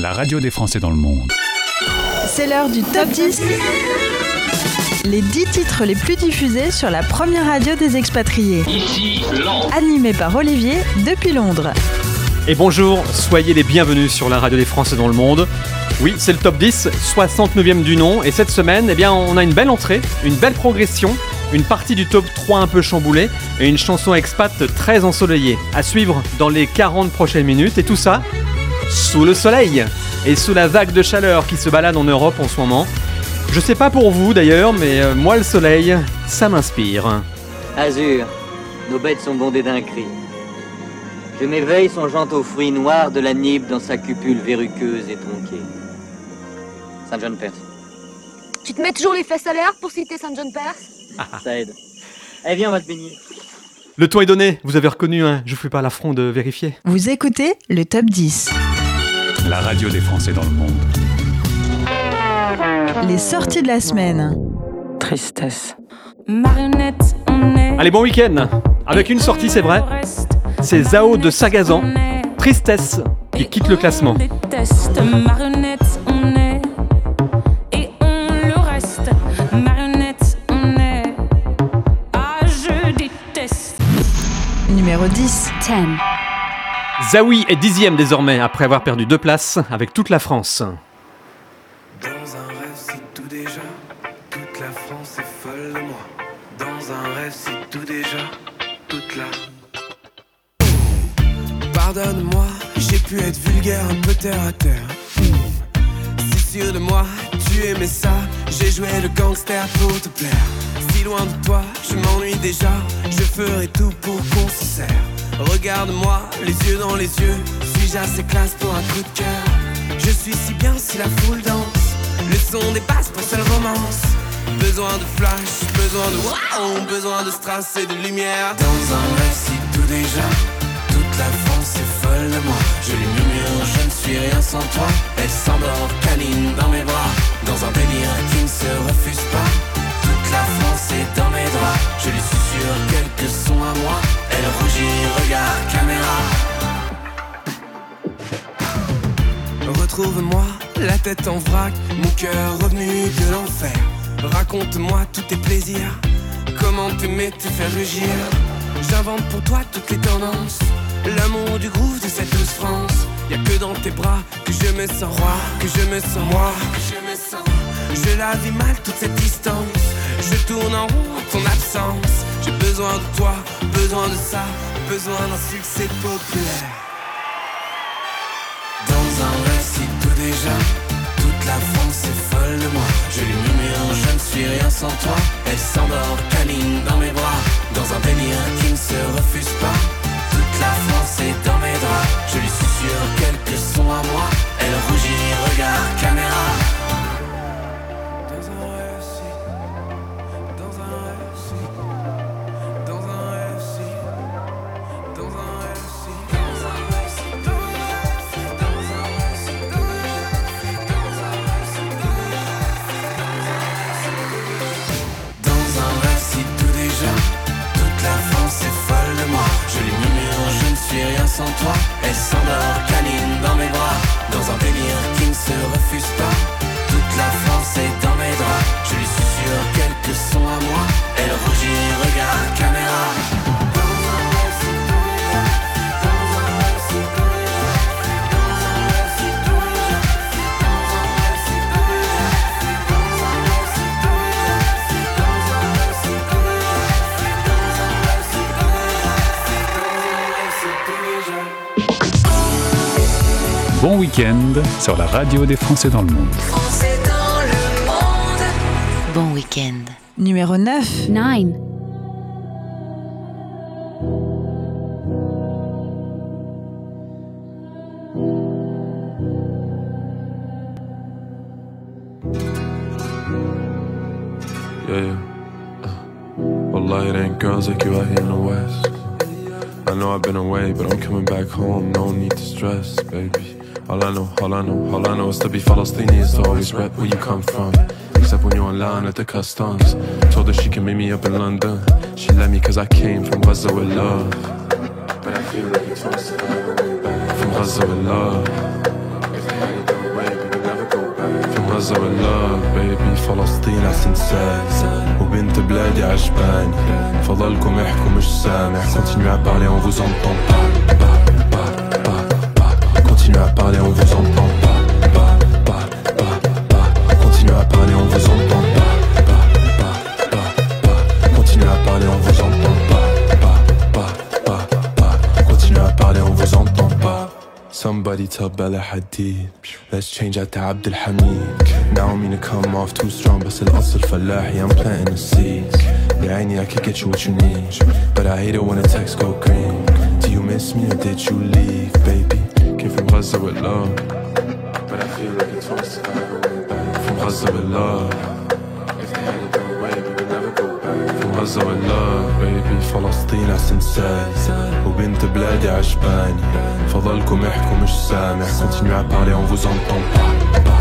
la radio des Français dans le monde. C'est l'heure du top 10. Les 10 titres les plus diffusés sur la première radio des expatriés. Ici. Animé par Olivier depuis Londres. Et bonjour, soyez les bienvenus sur la radio des Français dans le monde. Oui, c'est le top 10, 69e du nom, et cette semaine, eh bien, on a une belle entrée, une belle progression, une partie du top 3 un peu chamboulée, et une chanson expat très ensoleillée. À suivre dans les 40 prochaines minutes, et tout ça sous le soleil, et sous la vague de chaleur qui se balade en Europe en ce moment. Je sais pas pour vous d'ailleurs, mais euh, moi le soleil, ça m'inspire. Azur, nos bêtes sont bondées d'un cri. Je m'éveille songeant aux fruits noirs de la Nibe dans sa cupule verruqueuse et tronquée. Saint John Perse, Tu te mets toujours les fesses à l'air pour citer Saint John Perse? Ça aide. Eh viens, on va se baigner. Le ton est donné, vous avez reconnu, hein, je vous fais pas l'affront de vérifier. Vous écoutez le top 10. La radio des Français dans le monde. Les sorties de la semaine. Tristesse. Marionnette, on est. Allez, bon week-end Avec une sortie, c'est vrai, c'est Zao de Sagazan, Tristesse, qui quitte le classement. Déteste. Marionnette, on est. Et on le reste. Marionnette, on est. Ah, je déteste. Numéro 10. 10. Zawi est dixième désormais, après avoir perdu deux places avec toute la France. Dans un rêve, c'est tout déjà. Toute la France est folle de moi. Dans un rêve, c'est tout déjà. Toute la. Pardonne-moi, j'ai pu être vulgaire, un peu terre à terre. Si sûr de moi, tu aimais ça. J'ai joué le gangster pour te plaire. Si loin de toi, je m'ennuie déjà. Je ferai tout pour qu'on se serre. Regarde-moi, les yeux dans les yeux. Suis-je assez classe pour un coup de cœur? Je suis si bien si la foule danse. Le son dépasse pour seule romance. Besoin de flash, besoin de wow, besoin de strass et de lumière. Dans un récit tout déjà, toute la France est folle de moi. Je lui murmure, je ne suis rien sans toi. Elle s'endort, câline dans mes bras. Dans un délire qui ne se refuse pas. La France est dans mes draps. Je lui susurre quelques sons à moi. Elle rougit, regarde caméra. Retrouve-moi, la tête en vrac, mon cœur revenu de l'enfer. Raconte-moi tous tes plaisirs, comment t'aimer te faire rugir. J'invente pour toi toutes les tendances, l'amour du groove de cette douce France. Y a que dans tes bras que je me sens roi, que je me sens moi, que je me sens. Je la vis mal toute cette distance, je tourne en rond ton absence. J'ai besoin de toi, besoin de ça, besoin d'un succès populaire. Dans un récit tout déjà, toute la France est folle de moi. Je lui murmure, je ne suis rien sans toi. Elle s'endort, câline dans mes bras, dans un délire qui ne se refuse pas. Toute la France est dans mes draps, je lui susurre quelques sons à moi. Elle rougit, regarde caméra. Week-end sur la radio des Français dans le monde. Bon week-end. Numéro 9. 9. Yeah, yeah. Uh, Wallah, it ain't girls like you out here in the West. I know I've been away, but I'm coming back home. No need to stress, baby. All I know, all I know, all I know is to be Palestinian is to always rep where you come from. Except when you're on line at the customs. Told her she can meet me up in London. She let me cause I came from Gaza with love. But I feel like it's supposed to From Gaza with love. غزة والله بيبي فلسطين عسنسال وبنت بلادي عجباني فضلكم احكوا مش سامع Continuez à parler on vous entend Continuez à parler on vous entend pas pas pas pas pas Continuez à parler on vous entend pas pas pas pas pas Continuez à parler on vous entend pas pas pas pas pas Continuez à parler on vous entend pas Somebody tell Bella Hadid Let's change out to Abdul Hamid Now I'm gonna come off too strong بس الأصل فلاحي I'm planting the seeds يا عيني I can get you what you need But I hate it when the text go green Do you miss me or did you leave baby كيف مغزى ولا في مغزى بالله في مغزى بيبي فلسطين عسنساني وبنت بلادي عجباني فضلكم احكوا مش سامع كنت مع باري on vous entend pas.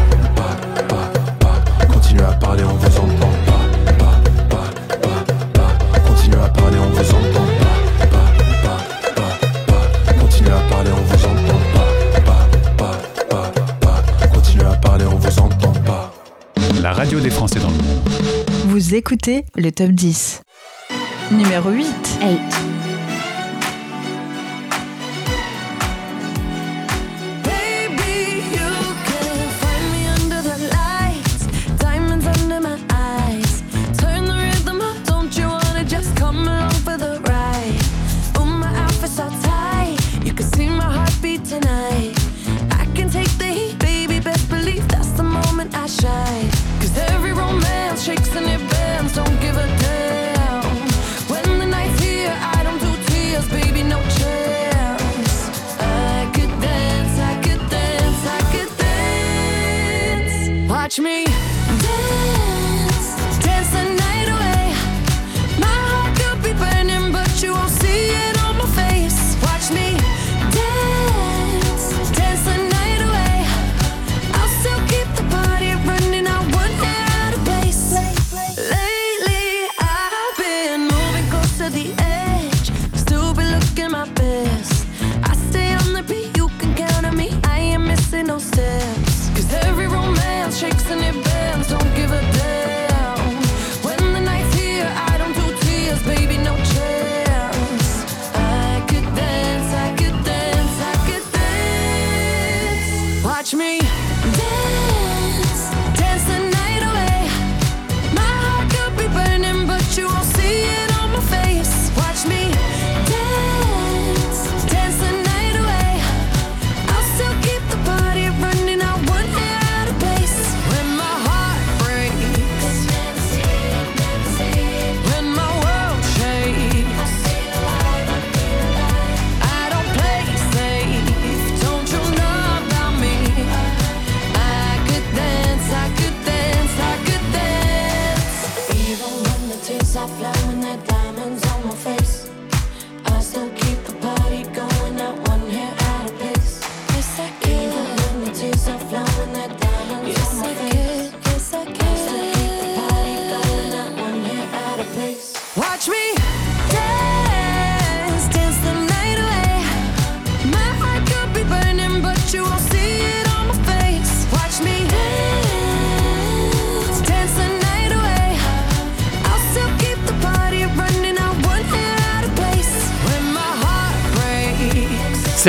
Radio des Français dans le monde. Vous écoutez le top 10. Numéro 8. 8. Dance. Watch me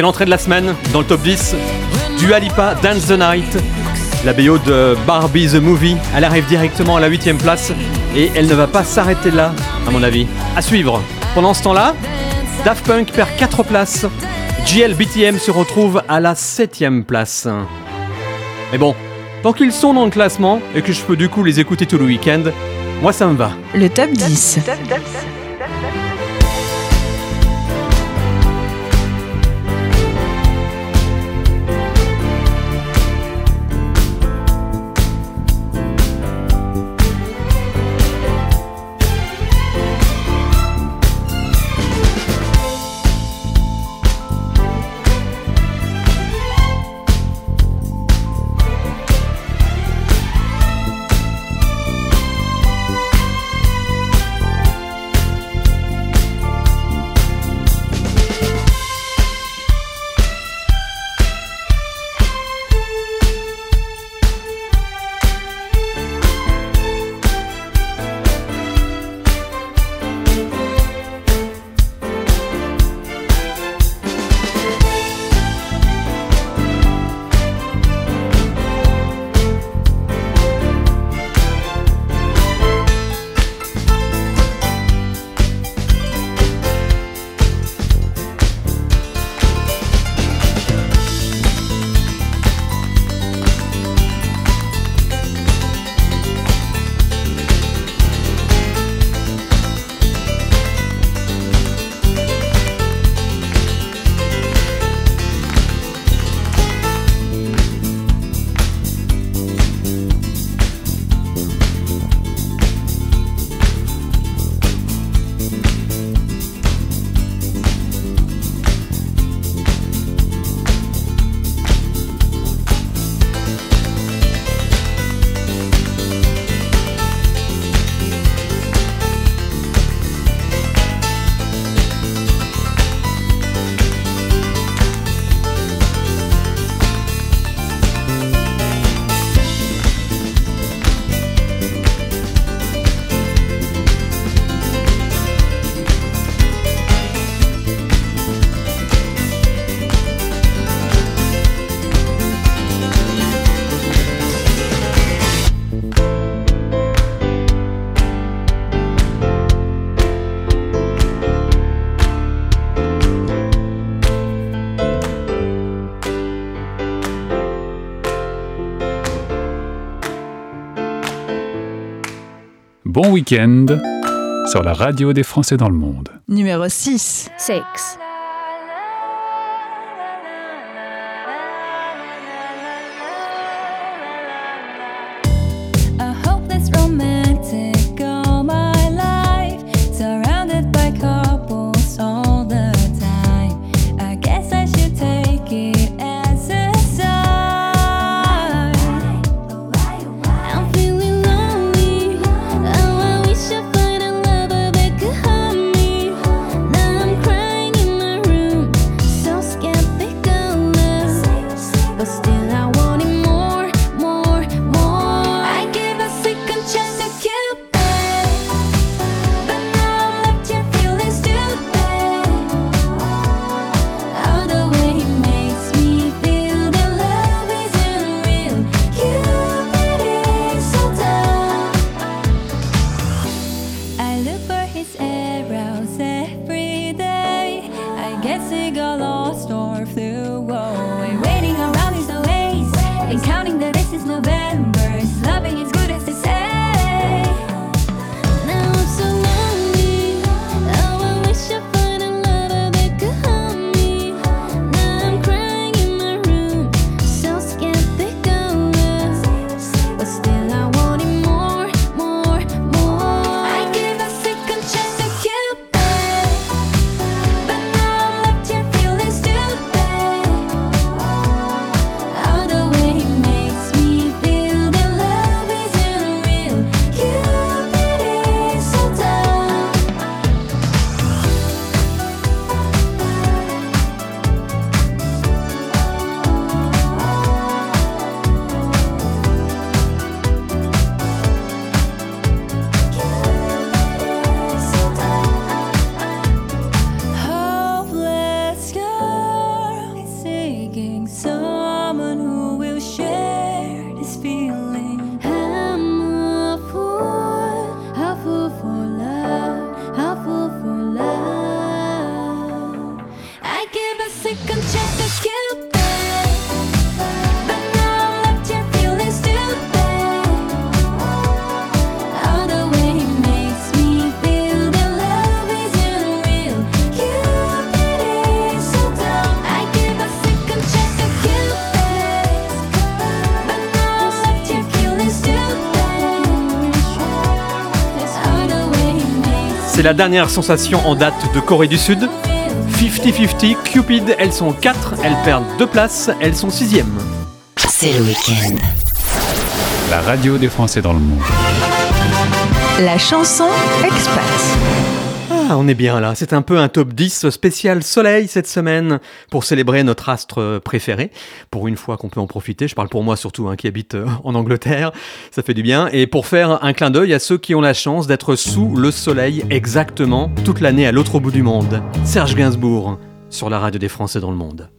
c'est l'entrée de la semaine dans le top 10. du Lipa, Dance the Night. La BO de Barbie the Movie. Elle arrive directement à la 8ème place et elle ne va pas s'arrêter là, à mon avis. À suivre. Pendant ce temps-là, Daft Punk perd 4 places. JLBTM se retrouve à la 7ème place. Mais bon, tant qu'ils sont dans le classement et que je peux du coup les écouter tout le week-end, moi ça me va. Le top 10. Week-end sur la radio des Français dans le monde. Numéro 6. 6. C'est la dernière sensation en date de Corée du Sud. 50-50, Cupid, elles sont 4, elles perdent 2 places, elles sont 6e. C'est le week-end. La radio des Français dans le monde. La chanson Expat. Ah, on est bien là. C'est un peu un top 10 spécial soleil cette semaine pour célébrer notre astre préféré. Pour une fois qu'on peut en profiter, je parle pour moi surtout hein, qui habite euh, en Angleterre, ça fait du bien. Et pour faire un clin d'œil à ceux qui ont la chance d'être sous le soleil exactement toute l'année à l'autre bout du monde. Serge Gainsbourg sur la radio des Français dans le monde.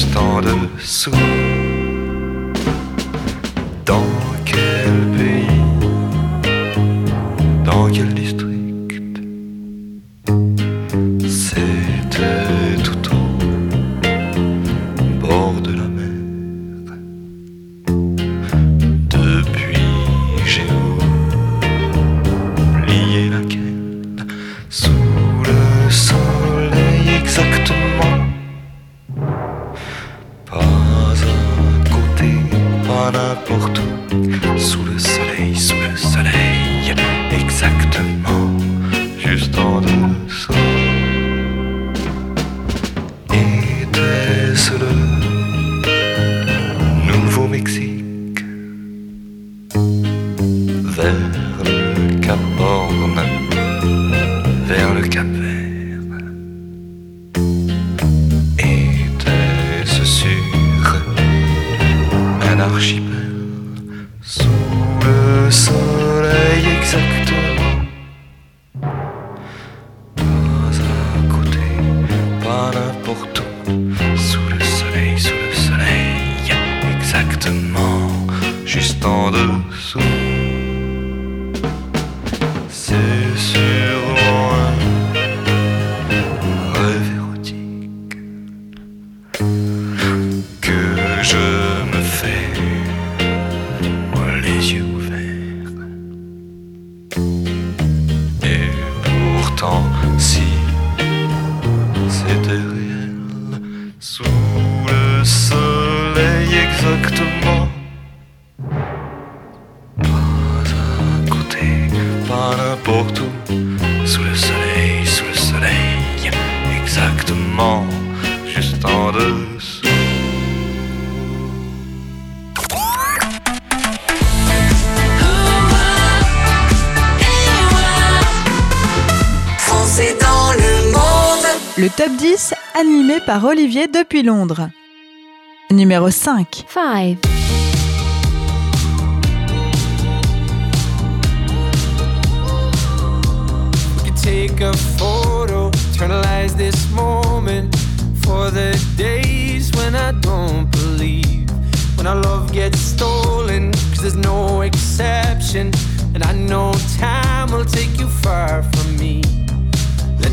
stand dessous par Olivier depuis Londres. Numéro 5. 5. We could take a photo, eternalize this moment for the days when I don't believe. When our love gets stolen, cause there's no exception. And I know time will take you far from me.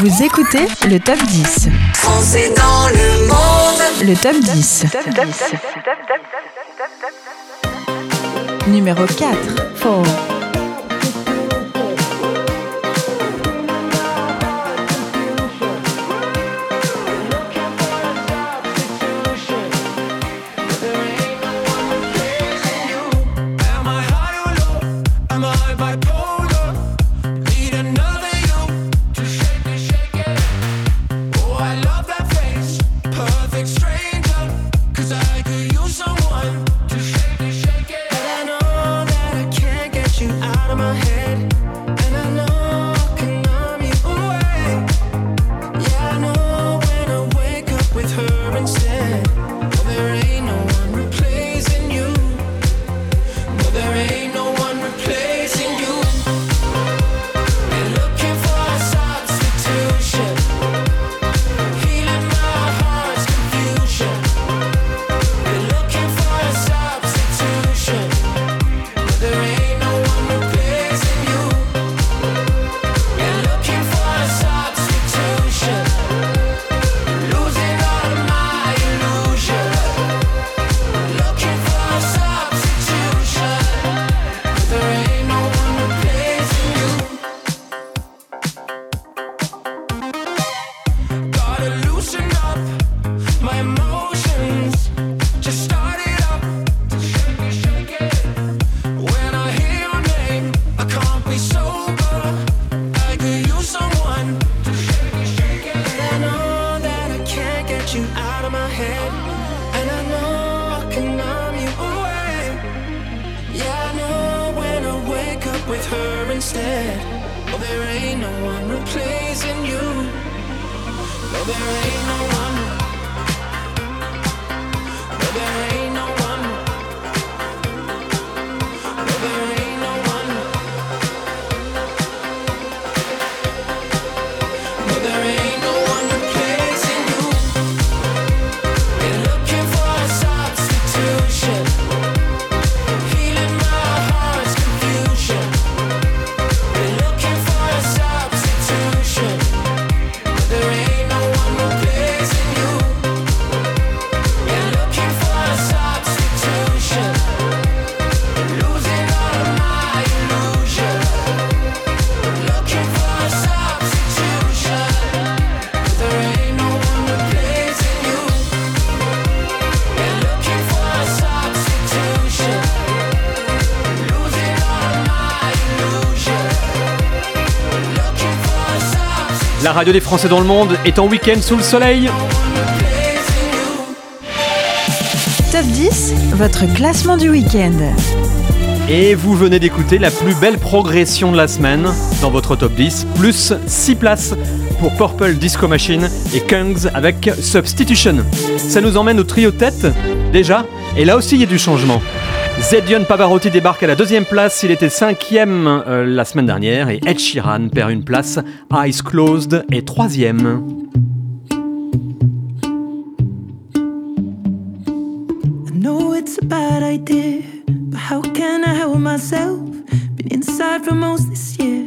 Vous écoutez le top 10. Français dans le monde. Le top 10. Numéro 4. 4. Replacing you. No, there ain't. No, La radio des Français dans le monde est en week-end sous le soleil. Top 10, votre classement du week-end. Et vous venez d'écouter la plus belle progression de la semaine dans votre top 10, plus 6 places pour Purple Disco Machine et Kungs avec Substitution. Ça nous emmène au trio tête, déjà, et là aussi il y a du changement. Zedion Pavarotti débarque à la deuxième place, il était cinquième euh, la semaine dernière, et Ed Sheeran perd une place, Eyes Closed est troisième. I know it's a bad idea, but how can I help myself? Been inside for most this year,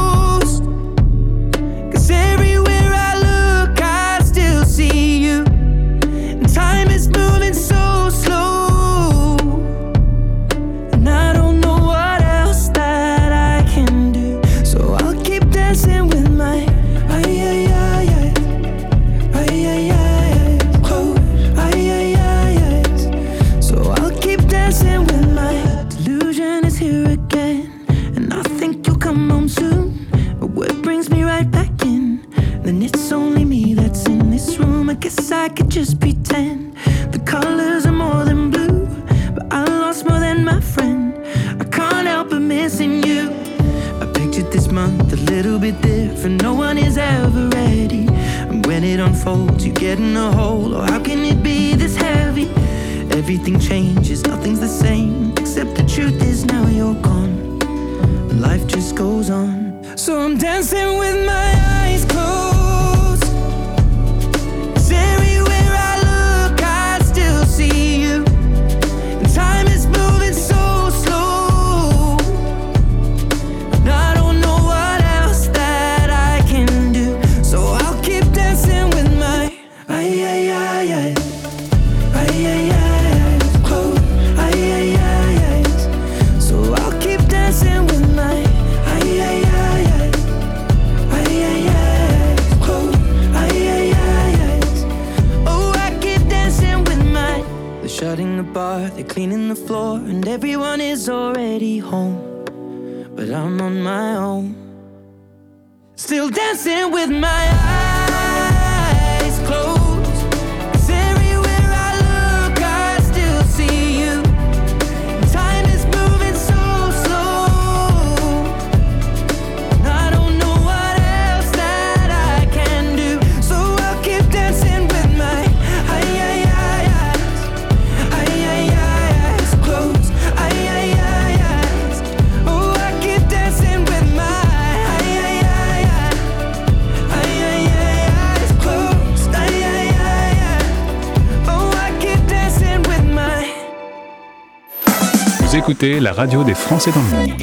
Vous écoutez la radio des Français dans le monde.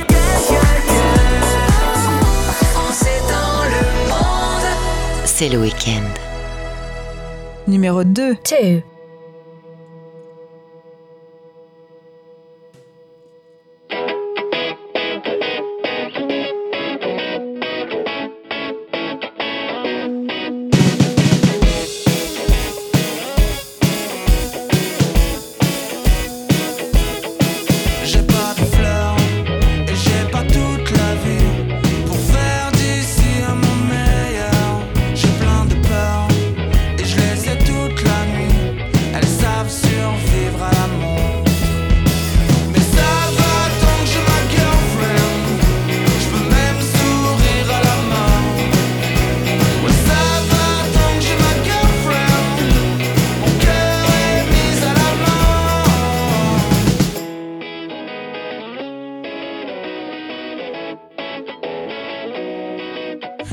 C'est le week-end. Numéro 2.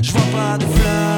Je vois pas de fleurs.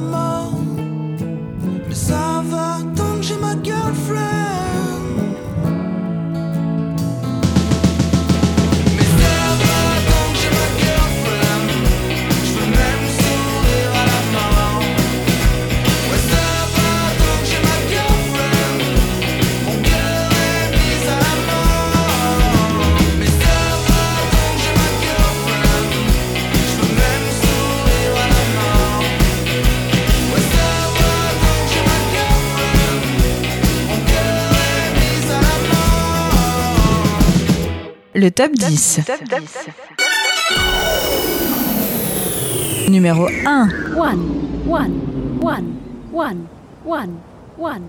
Mom. le top 10. Numéro 1. One, one, one, one, one, one.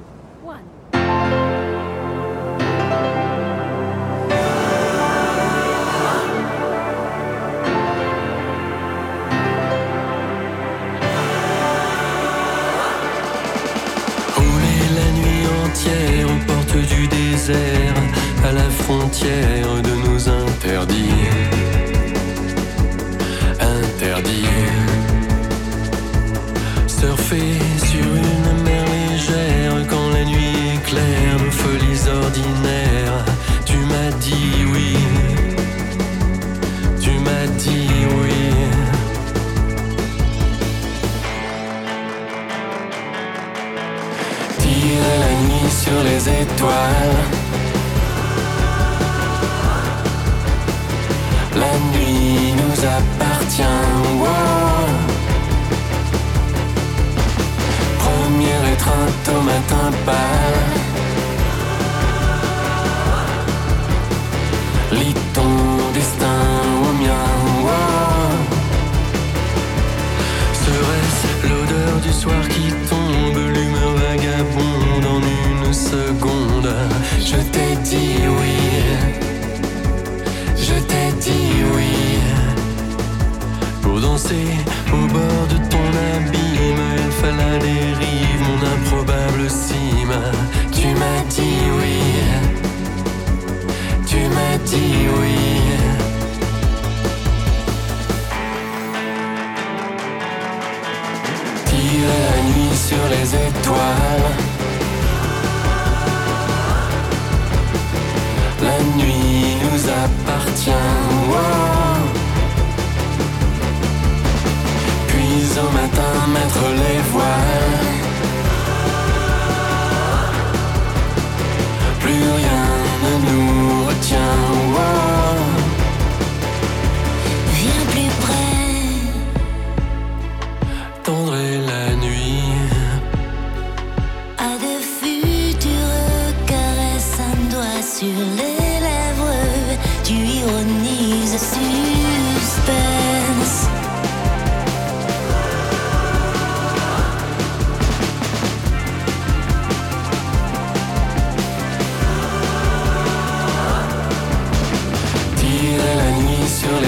du désert à la frontière.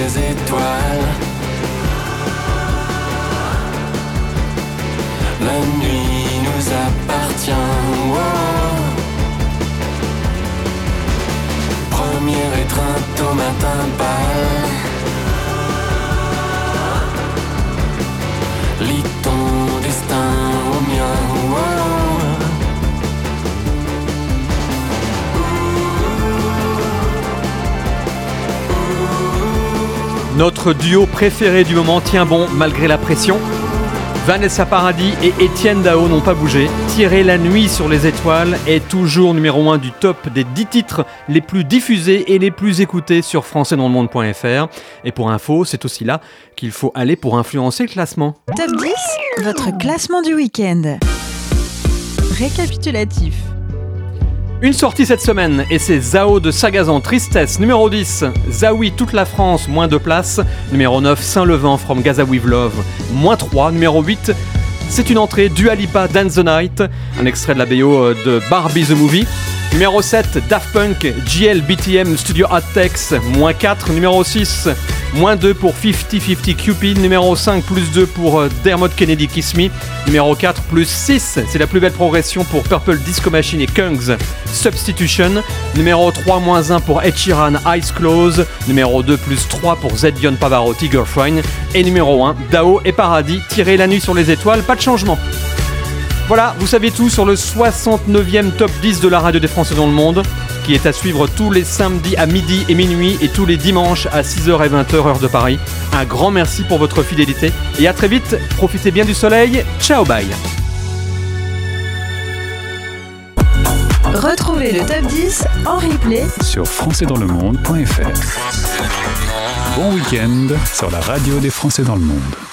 les étoiles. La nuit nous appartient. Wow. Premier étreinte au matin pâle. Notre duo préféré du moment tient bon malgré la pression. Vanessa Paradis et Étienne Dao n'ont pas bougé. Tirer la nuit sur les étoiles est toujours numéro 1 du top des 10 titres les plus diffusés et les plus écoutés sur françaisdanslemonde.fr. Et pour info, c'est aussi là qu'il faut aller pour influencer le classement. Top 10, votre classement du week-end. Récapitulatif. Une sortie cette semaine et c'est Zao de Sagazan Tristesse numéro 10, Zawi toute la France moins 2 places, numéro 9 Saint-Levant from Gaza with Love moins 3, numéro 8 c'est une entrée Dua Lipa Dance the Night, un extrait de la BO euh, de Barbie the Movie. Numéro 7, Daft Punk, GL BTM Studio Hot Tex, moins 4. Numéro 6, moins 2 pour 50-50 Cupid. Numéro 5, plus 2 pour euh, Dermot Kennedy Kiss Me. Numéro 4, plus 6, c'est la plus belle progression pour Purple Disco Machine et Kungs Substitution. Numéro 3, moins 1 pour Ed Sheeran Eyes Close. Numéro 2, plus 3 pour Zedion Pavarotti Girlfriend. Et numéro 1, Dao et Paradis, tirer la nuit sur les étoiles, pas de changement. Voilà, vous savez tout sur le 69e top 10 de la radio des Français dans le monde, qui est à suivre tous les samedis à midi et minuit et tous les dimanches à 6h et 20h heure de Paris. Un grand merci pour votre fidélité et à très vite, profitez bien du soleil, ciao bye Retrouvez le top 10 en replay Sur françaisdanslemonde.fr. Bon week-end sur la radio des Français dans le monde.